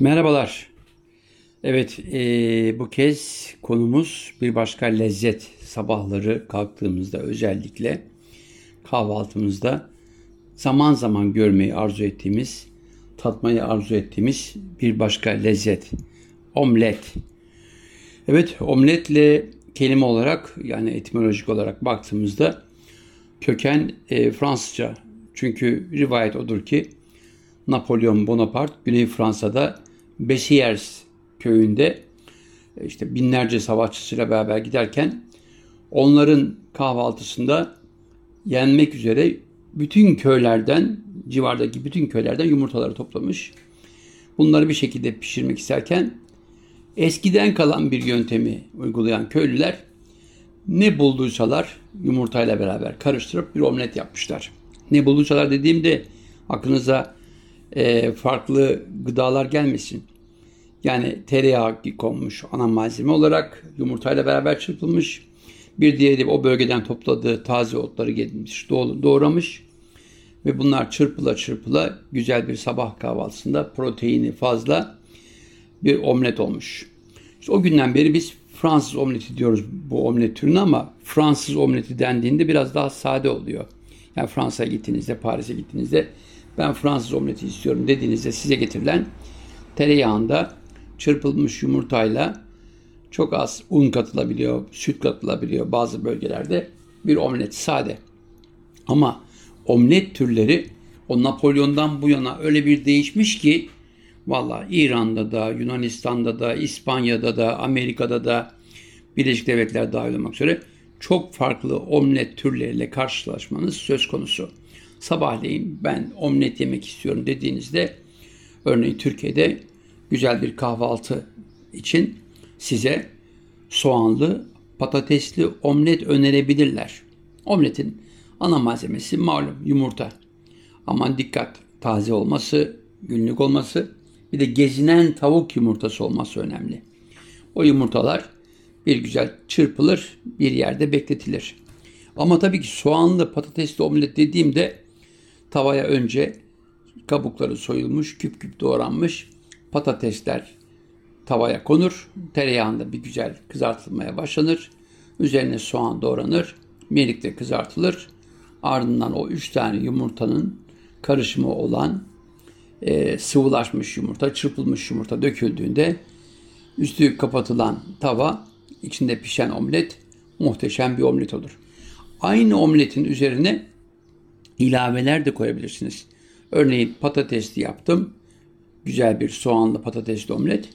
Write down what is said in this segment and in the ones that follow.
Merhabalar. Evet, eee, bu kez konumuz bir başka lezzet. Sabahları kalktığımızda özellikle kahvaltımızda zaman zaman görmeyi arzu ettiğimiz, tatmayı arzu ettiğimiz bir başka lezzet. Omlet. Evet, omletle kelime olarak yani etimolojik olarak baktığımızda köken e, Fransızca. Çünkü rivayet odur ki Napolyon Bonaparte Güney Fransa'da Bessières köyünde e, işte binlerce savaşçısıyla beraber giderken onların kahvaltısında yenmek üzere bütün köylerden civardaki bütün köylerden yumurtaları toplamış. Bunları bir şekilde pişirmek isterken eskiden kalan bir yöntemi uygulayan köylüler ne bulduysalar yumurtayla beraber karıştırıp bir omlet yapmışlar. Ne bulduysalar dediğimde aklınıza e, farklı gıdalar gelmesin. Yani tereyağı konmuş ana malzeme olarak yumurtayla beraber çırpılmış. Bir diğeri o bölgeden topladığı taze otları gelmiş, doğramış. Ve bunlar çırpıla çırpıla güzel bir sabah kahvaltısında proteini fazla bir omlet olmuş. İşte o günden beri biz Fransız omleti diyoruz bu omlet türüne ama Fransız omleti dendiğinde biraz daha sade oluyor. Yani Fransa'ya gittiğinizde, Paris'e gittiğinizde ben Fransız omleti istiyorum dediğinizde size getirilen tereyağında çırpılmış yumurtayla çok az un katılabiliyor, süt katılabiliyor bazı bölgelerde bir omlet sade. Ama omlet türleri o Napolyon'dan bu yana öyle bir değişmiş ki valla İran'da da, Yunanistan'da da, İspanya'da da, Amerika'da da Birleşik Devletler dahil olmak üzere çok farklı omlet türleriyle karşılaşmanız söz konusu. Sabahleyin ben omlet yemek istiyorum dediğinizde örneğin Türkiye'de güzel bir kahvaltı için size soğanlı, patatesli omlet önerebilirler. Omletin ana malzemesi malum yumurta. Aman dikkat taze olması, günlük olması bir de gezinen tavuk yumurtası olması önemli. O yumurtalar bir güzel çırpılır, bir yerde bekletilir. Ama tabii ki soğanlı patatesli omlet dediğimde tavaya önce kabukları soyulmuş, küp küp doğranmış patatesler tavaya konur. Tereyağında bir güzel kızartılmaya başlanır. Üzerine soğan doğranır. Birlikte kızartılır. Ardından o üç tane yumurtanın karışımı olan e, sıvılaşmış yumurta, çırpılmış yumurta döküldüğünde üstü kapatılan tava, içinde pişen omlet muhteşem bir omlet olur. Aynı omletin üzerine ilaveler de koyabilirsiniz. Örneğin patatesli yaptım. Güzel bir soğanlı patatesli omlet.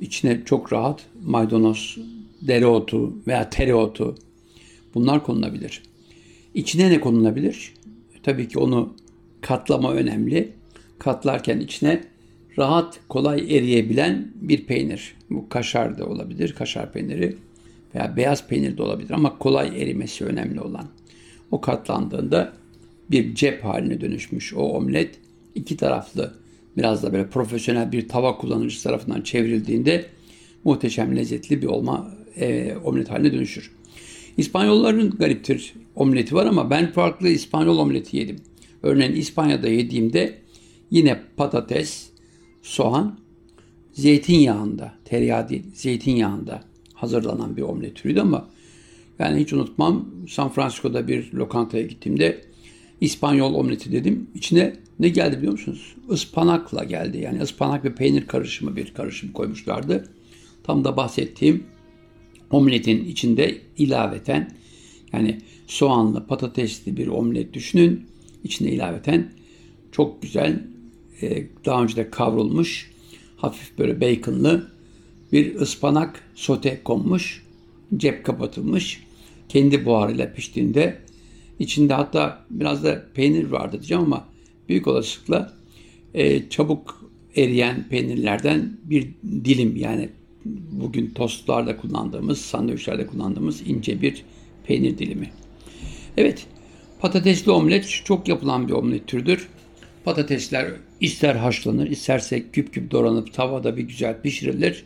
İçine çok rahat maydanoz, dereotu veya tereotu bunlar konulabilir. İçine ne konulabilir? Tabii ki onu katlama önemli. Katlarken içine rahat, kolay eriyebilen bir peynir. Bu kaşar da olabilir, kaşar peyniri veya beyaz peynir de olabilir ama kolay erimesi önemli olan. O katlandığında bir cep haline dönüşmüş o omlet iki taraflı biraz da böyle profesyonel bir tava kullanıcısı tarafından çevrildiğinde muhteşem lezzetli bir olma e, omlet haline dönüşür. İspanyolların gariptir omleti var ama ben farklı İspanyol omleti yedim. Örneğin İspanya'da yediğimde yine patates, soğan, zeytinyağında, tereyağı değil, zeytinyağında hazırlanan bir omlet türüydü ama yani hiç unutmam San Francisco'da bir lokantaya gittiğimde İspanyol omleti dedim. İçine ne geldi biliyor musunuz? Ispanakla geldi. Yani ıspanak ve peynir karışımı bir karışım koymuşlardı. Tam da bahsettiğim omletin içinde ilaveten yani soğanlı patatesli bir omlet düşünün. İçine ilaveten çok güzel e, daha önce de kavrulmuş hafif böyle baconlı bir ıspanak sote konmuş. Cep kapatılmış. Kendi buharıyla piştiğinde içinde hatta biraz da peynir vardı diyeceğim ama büyük olasılıkla e, çabuk eriyen peynirlerden bir dilim yani bugün tostlarda kullandığımız, sandviçlerde kullandığımız ince bir peynir dilimi. Evet, patatesli omlet çok yapılan bir omlet türüdür. Patatesler ister haşlanır, isterse küp küp doğranıp tavada bir güzel pişirilir.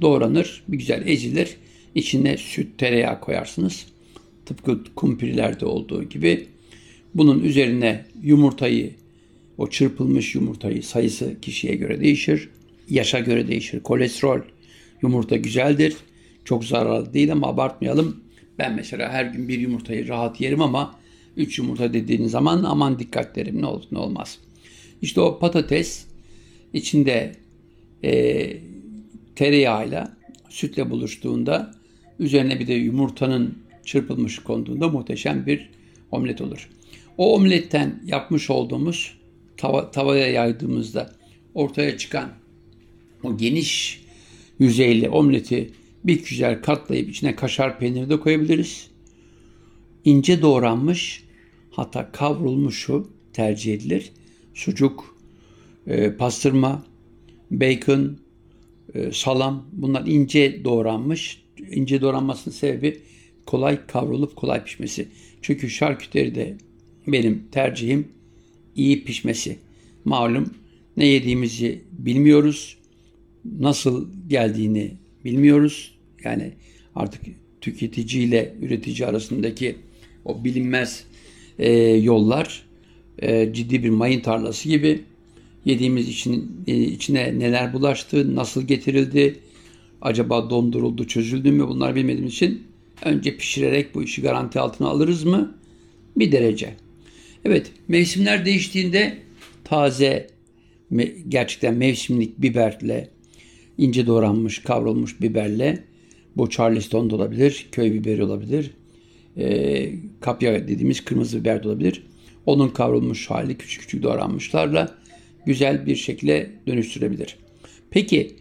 Doğranır, bir güzel ezilir. İçine süt, tereyağı koyarsınız. Tıpkı kumpirilerde olduğu gibi. Bunun üzerine yumurtayı, o çırpılmış yumurtayı sayısı kişiye göre değişir. yaşa göre değişir. Kolesterol, yumurta güzeldir. Çok zararlı değil ama abartmayalım. Ben mesela her gün bir yumurtayı rahat yerim ama 3 yumurta dediğiniz zaman aman dikkat derim ne olur ne olmaz. İşte o patates içinde e, tereyağıyla sütle buluştuğunda üzerine bir de yumurtanın çırpılmış konduğunda muhteşem bir omlet olur. O omletten yapmış olduğumuz tava, tavaya yaydığımızda ortaya çıkan o geniş yüzeyli omleti bir güzel katlayıp içine kaşar peyniri de koyabiliriz. İnce doğranmış hatta kavrulmuşu tercih edilir. Sucuk, e, pastırma, bacon, e, salam bunlar ince doğranmış. İnce doğranmasının sebebi kolay kavrulup kolay pişmesi. Çünkü şarküteri de benim tercihim iyi pişmesi. Malum ne yediğimizi bilmiyoruz. Nasıl geldiğini bilmiyoruz. Yani artık tüketici ile üretici arasındaki o bilinmez e, yollar e, ciddi bir mayın tarlası gibi yediğimiz için e, içine neler bulaştı, nasıl getirildi, acaba donduruldu, çözüldü mü bunlar bilmediğimiz için önce pişirerek bu işi garanti altına alırız mı? Bir derece. Evet, mevsimler değiştiğinde taze gerçekten mevsimlik biberle ince doğranmış, kavrulmuş biberle bu Charleston da olabilir, köy biberi olabilir, e, kapya dediğimiz kırmızı biber de olabilir. Onun kavrulmuş hali küçük küçük doğranmışlarla güzel bir şekilde dönüştürebilir. Peki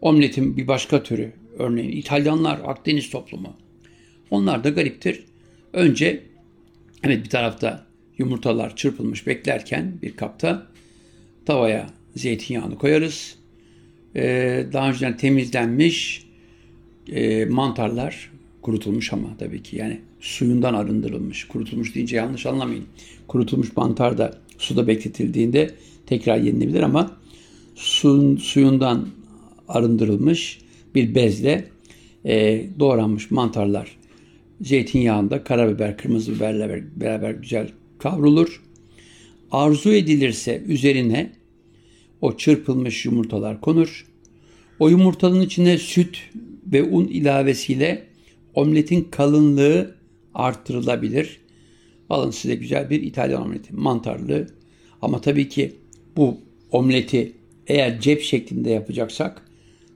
omletin bir başka türü örneğin İtalyanlar Akdeniz toplumu onlar da gariptir. Önce evet bir tarafta yumurtalar çırpılmış beklerken bir kapta tavaya zeytinyağını koyarız. Ee, daha önceden temizlenmiş e, mantarlar kurutulmuş ama tabii ki yani suyundan arındırılmış. Kurutulmuş deyince yanlış anlamayın. Kurutulmuş mantar da suda bekletildiğinde tekrar yenilebilir ama suyun, suyundan arındırılmış bir bezle e, doğranmış mantarlar zeytinyağında karabiber, kırmızı biberle beraber güzel kavrulur. Arzu edilirse üzerine o çırpılmış yumurtalar konur. O yumurtanın içine süt ve un ilavesiyle omletin kalınlığı artırılabilir. Alın size güzel bir İtalyan omleti. Mantarlı ama tabii ki bu omleti eğer cep şeklinde yapacaksak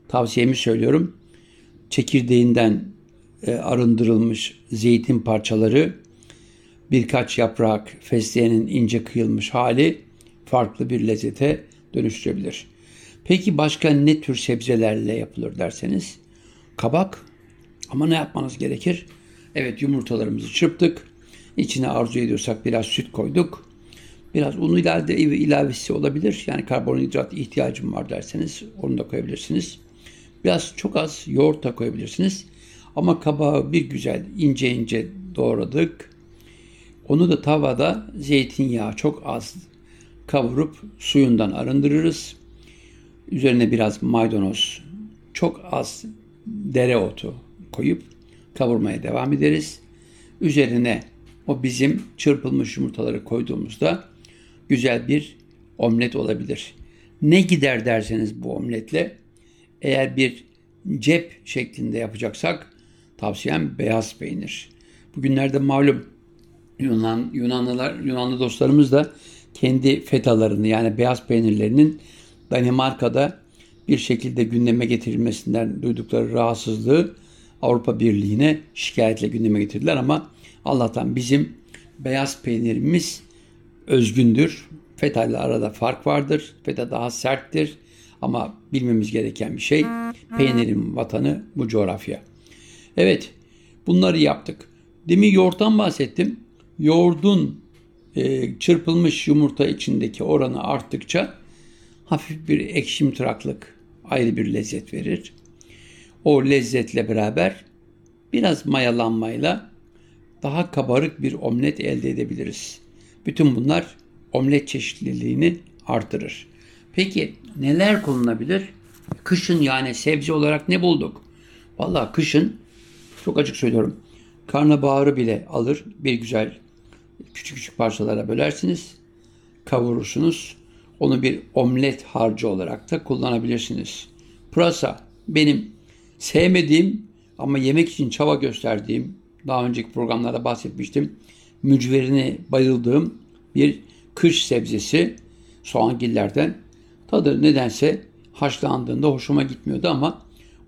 tavsiyemi söylüyorum. Çekirdeğinden arındırılmış zeytin parçaları, birkaç yaprak fesleğenin ince kıyılmış hali farklı bir lezzete dönüştürebilir. Peki başka ne tür sebzelerle yapılır derseniz? Kabak ama ne yapmanız gerekir? Evet yumurtalarımızı çırptık. İçine arzu ediyorsak biraz süt koyduk. Biraz un ilave, ilavesi olabilir. Yani karbonhidrat ihtiyacım var derseniz onu da koyabilirsiniz. Biraz çok az yoğurt da koyabilirsiniz. Ama kabağı bir güzel ince ince doğradık. Onu da tavada zeytinyağı çok az kavurup suyundan arındırırız. Üzerine biraz maydanoz, çok az dereotu koyup kavurmaya devam ederiz. Üzerine o bizim çırpılmış yumurtaları koyduğumuzda güzel bir omlet olabilir. Ne gider derseniz bu omletle eğer bir cep şeklinde yapacaksak tavsiyem beyaz peynir. Bugünlerde malum Yunan Yunanlılar Yunanlı dostlarımız da kendi fetalarını yani beyaz peynirlerinin Danimarka'da bir şekilde gündeme getirilmesinden duydukları rahatsızlığı Avrupa Birliği'ne şikayetle gündeme getirdiler ama Allah'tan bizim beyaz peynirimiz özgündür. Feta ile arada fark vardır. Feta daha serttir. Ama bilmemiz gereken bir şey peynirin vatanı bu coğrafya. Evet bunları yaptık. Demin yoğurttan bahsettim. Yoğurdun e, çırpılmış yumurta içindeki oranı arttıkça hafif bir ekşimtıraklık ayrı bir lezzet verir. O lezzetle beraber biraz mayalanmayla daha kabarık bir omlet elde edebiliriz. Bütün bunlar omlet çeşitliliğini artırır. Peki neler kullanılabilir? Kışın yani sebze olarak ne bulduk? Vallahi kışın çok açık söylüyorum. Karnabaharı bile alır bir güzel küçük küçük parçalara bölersiniz. Kavurursunuz. Onu bir omlet harcı olarak da kullanabilirsiniz. Pırasa benim sevmediğim ama yemek için çaba gösterdiğim, daha önceki programlarda bahsetmiştim, mücverini bayıldığım bir kış sebzesi soğangillerden. Tadı nedense haşlandığında hoşuma gitmiyordu ama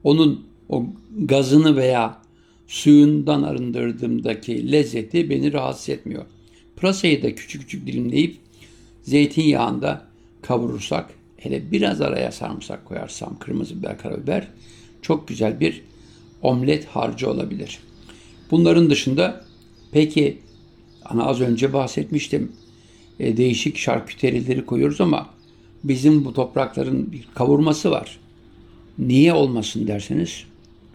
onun o gazını veya suyundan arındırdığımdaki lezzeti beni rahatsız etmiyor. Pırasayı da küçük küçük dilimleyip zeytinyağında kavurursak, hele biraz araya sarımsak koyarsam, kırmızı biber, karabiber çok güzel bir omlet harcı olabilir. Bunların dışında peki ana az önce bahsetmiştim. E, değişik şarküterileri koyuyoruz ama bizim bu toprakların bir kavurması var. Niye olmasın derseniz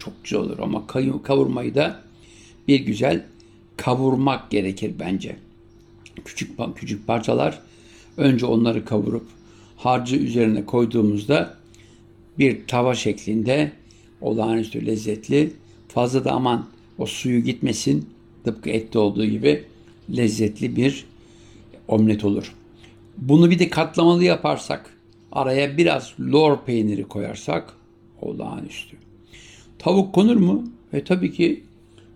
çok güzel olur ama kavurmayı da bir güzel kavurmak gerekir bence. Küçük küçük parçalar önce onları kavurup harcı üzerine koyduğumuzda bir tava şeklinde olağanüstü lezzetli. Fazla da aman o suyu gitmesin. Tıpkı ette olduğu gibi lezzetli bir omlet olur. Bunu bir de katlamalı yaparsak, araya biraz lor peyniri koyarsak olağanüstü. Tavuk konur mu? E tabii ki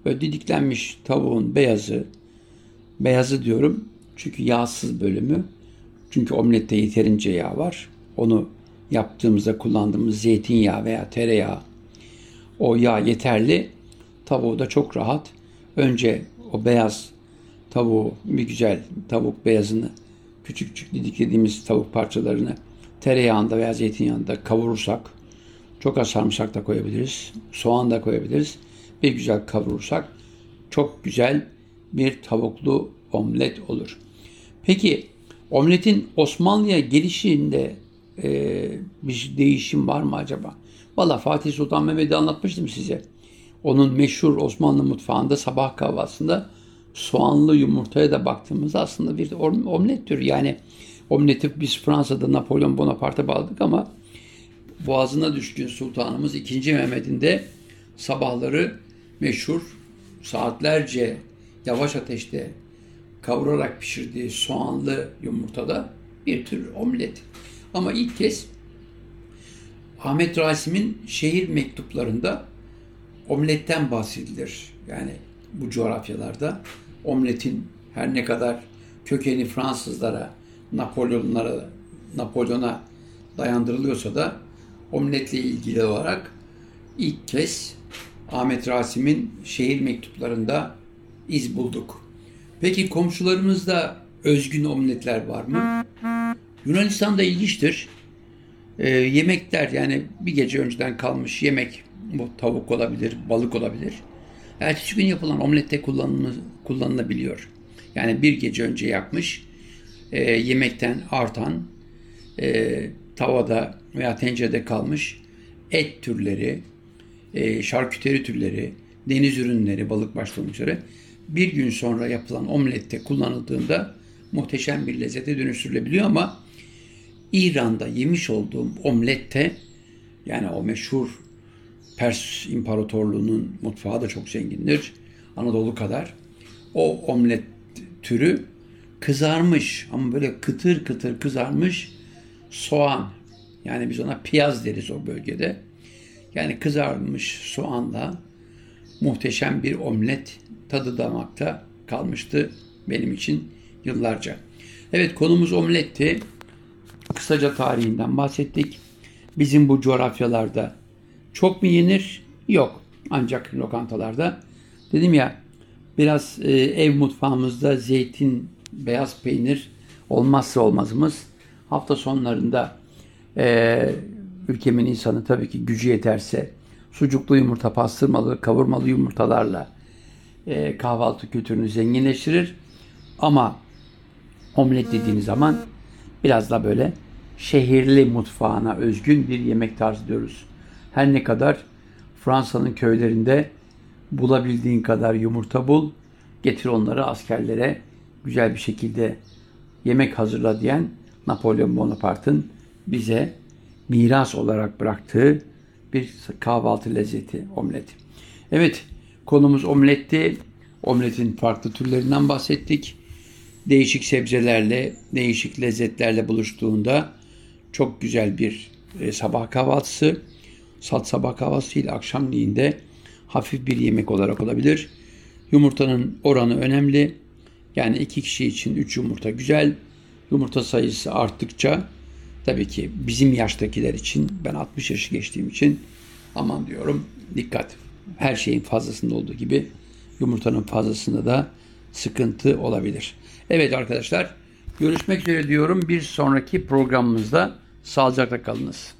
böyle didiklenmiş tavuğun beyazı, beyazı diyorum çünkü yağsız bölümü. Çünkü omlette yeterince yağ var. Onu yaptığımızda kullandığımız zeytinyağı veya tereyağı o yağ yeterli. Tavuğu da çok rahat. Önce o beyaz tavuğu bir güzel tavuk beyazını küçük küçük didiklediğimiz tavuk parçalarını tereyağında veya zeytinyağında kavurursak çok az sarımsak da koyabiliriz. Soğan da koyabiliriz. Bir güzel kavurursak çok güzel bir tavuklu omlet olur. Peki omletin Osmanlı'ya gelişinde e, bir değişim var mı acaba? Valla Fatih Sultan Mehmet'i anlatmıştım size. Onun meşhur Osmanlı mutfağında sabah kahvaltısında soğanlı yumurtaya da baktığımızda aslında bir omlet türü. Yani omleti biz Fransa'da Napolyon Bonaparte'a bağladık ama boğazına düşkün sultanımız 2. Mehmet'in de sabahları meşhur saatlerce yavaş ateşte kavurarak pişirdiği soğanlı yumurtada bir tür omlet. Ama ilk kez Ahmet Rasim'in şehir mektuplarında omletten bahsedilir. Yani bu coğrafyalarda omletin her ne kadar kökeni Fransızlara, Napolyonlara, Napolyon'a dayandırılıyorsa da omletle ilgili olarak ilk kez Ahmet Rasim'in şehir mektuplarında iz bulduk. Peki komşularımızda özgün omletler var mı? Yunanistan'da ilginçtir. Ee, yemekler yani bir gece önceden kalmış yemek bu tavuk olabilir, balık olabilir. Ertesi gün yapılan omlette kullanılabiliyor. Yani bir gece önce yapmış e, yemekten artan e, tavada veya tencerede kalmış et türleri, e, şarküteri türleri, deniz ürünleri, balık başta olmak üzere bir gün sonra yapılan omlette kullanıldığında muhteşem bir lezzete dönüştürülebiliyor ama İran'da yemiş olduğum omlette yani o meşhur Pers İmparatorluğu'nun mutfağı da çok zengindir. Anadolu kadar. O omlet türü kızarmış ama böyle kıtır kıtır kızarmış soğan. Yani biz ona piyaz deriz o bölgede. Yani kızarmış soğanla muhteşem bir omlet tadı damakta kalmıştı benim için yıllarca. Evet konumuz omletti. Kısaca tarihinden bahsettik. Bizim bu coğrafyalarda çok mu yenir? Yok. Ancak lokantalarda. Dedim ya biraz e, ev mutfağımızda zeytin, beyaz peynir olmazsa olmazımız. Hafta sonlarında e, ülkemin insanı tabii ki gücü yeterse sucuklu yumurta, pastırmalı, kavurmalı yumurtalarla e, kahvaltı kültürünü zenginleştirir. Ama omlet dediğiniz zaman biraz da böyle şehirli mutfağına özgün bir yemek tarzı diyoruz. Her ne kadar Fransa'nın köylerinde bulabildiğin kadar yumurta bul, getir onları askerlere güzel bir şekilde yemek hazırla diyen Napolyon Bonaparte'ın bize miras olarak bıraktığı bir kahvaltı lezzeti omlet. Evet konumuz omletti. Omletin farklı türlerinden bahsettik. değişik sebzelerle, değişik lezzetlerle buluştuğunda çok güzel bir e, sabah kahvaltısı. Salt sabah kahvaltısı değil, akşamleyin hafif bir yemek olarak olabilir. Yumurtanın oranı önemli. Yani iki kişi için 3 yumurta güzel. Yumurta sayısı arttıkça tabii ki bizim yaştakiler için ben 60 yaşı geçtiğim için aman diyorum dikkat. Her şeyin fazlasında olduğu gibi yumurtanın fazlasında da sıkıntı olabilir. Evet arkadaşlar görüşmek üzere diyorum. Bir sonraki programımızda sağlıcakla kalınız.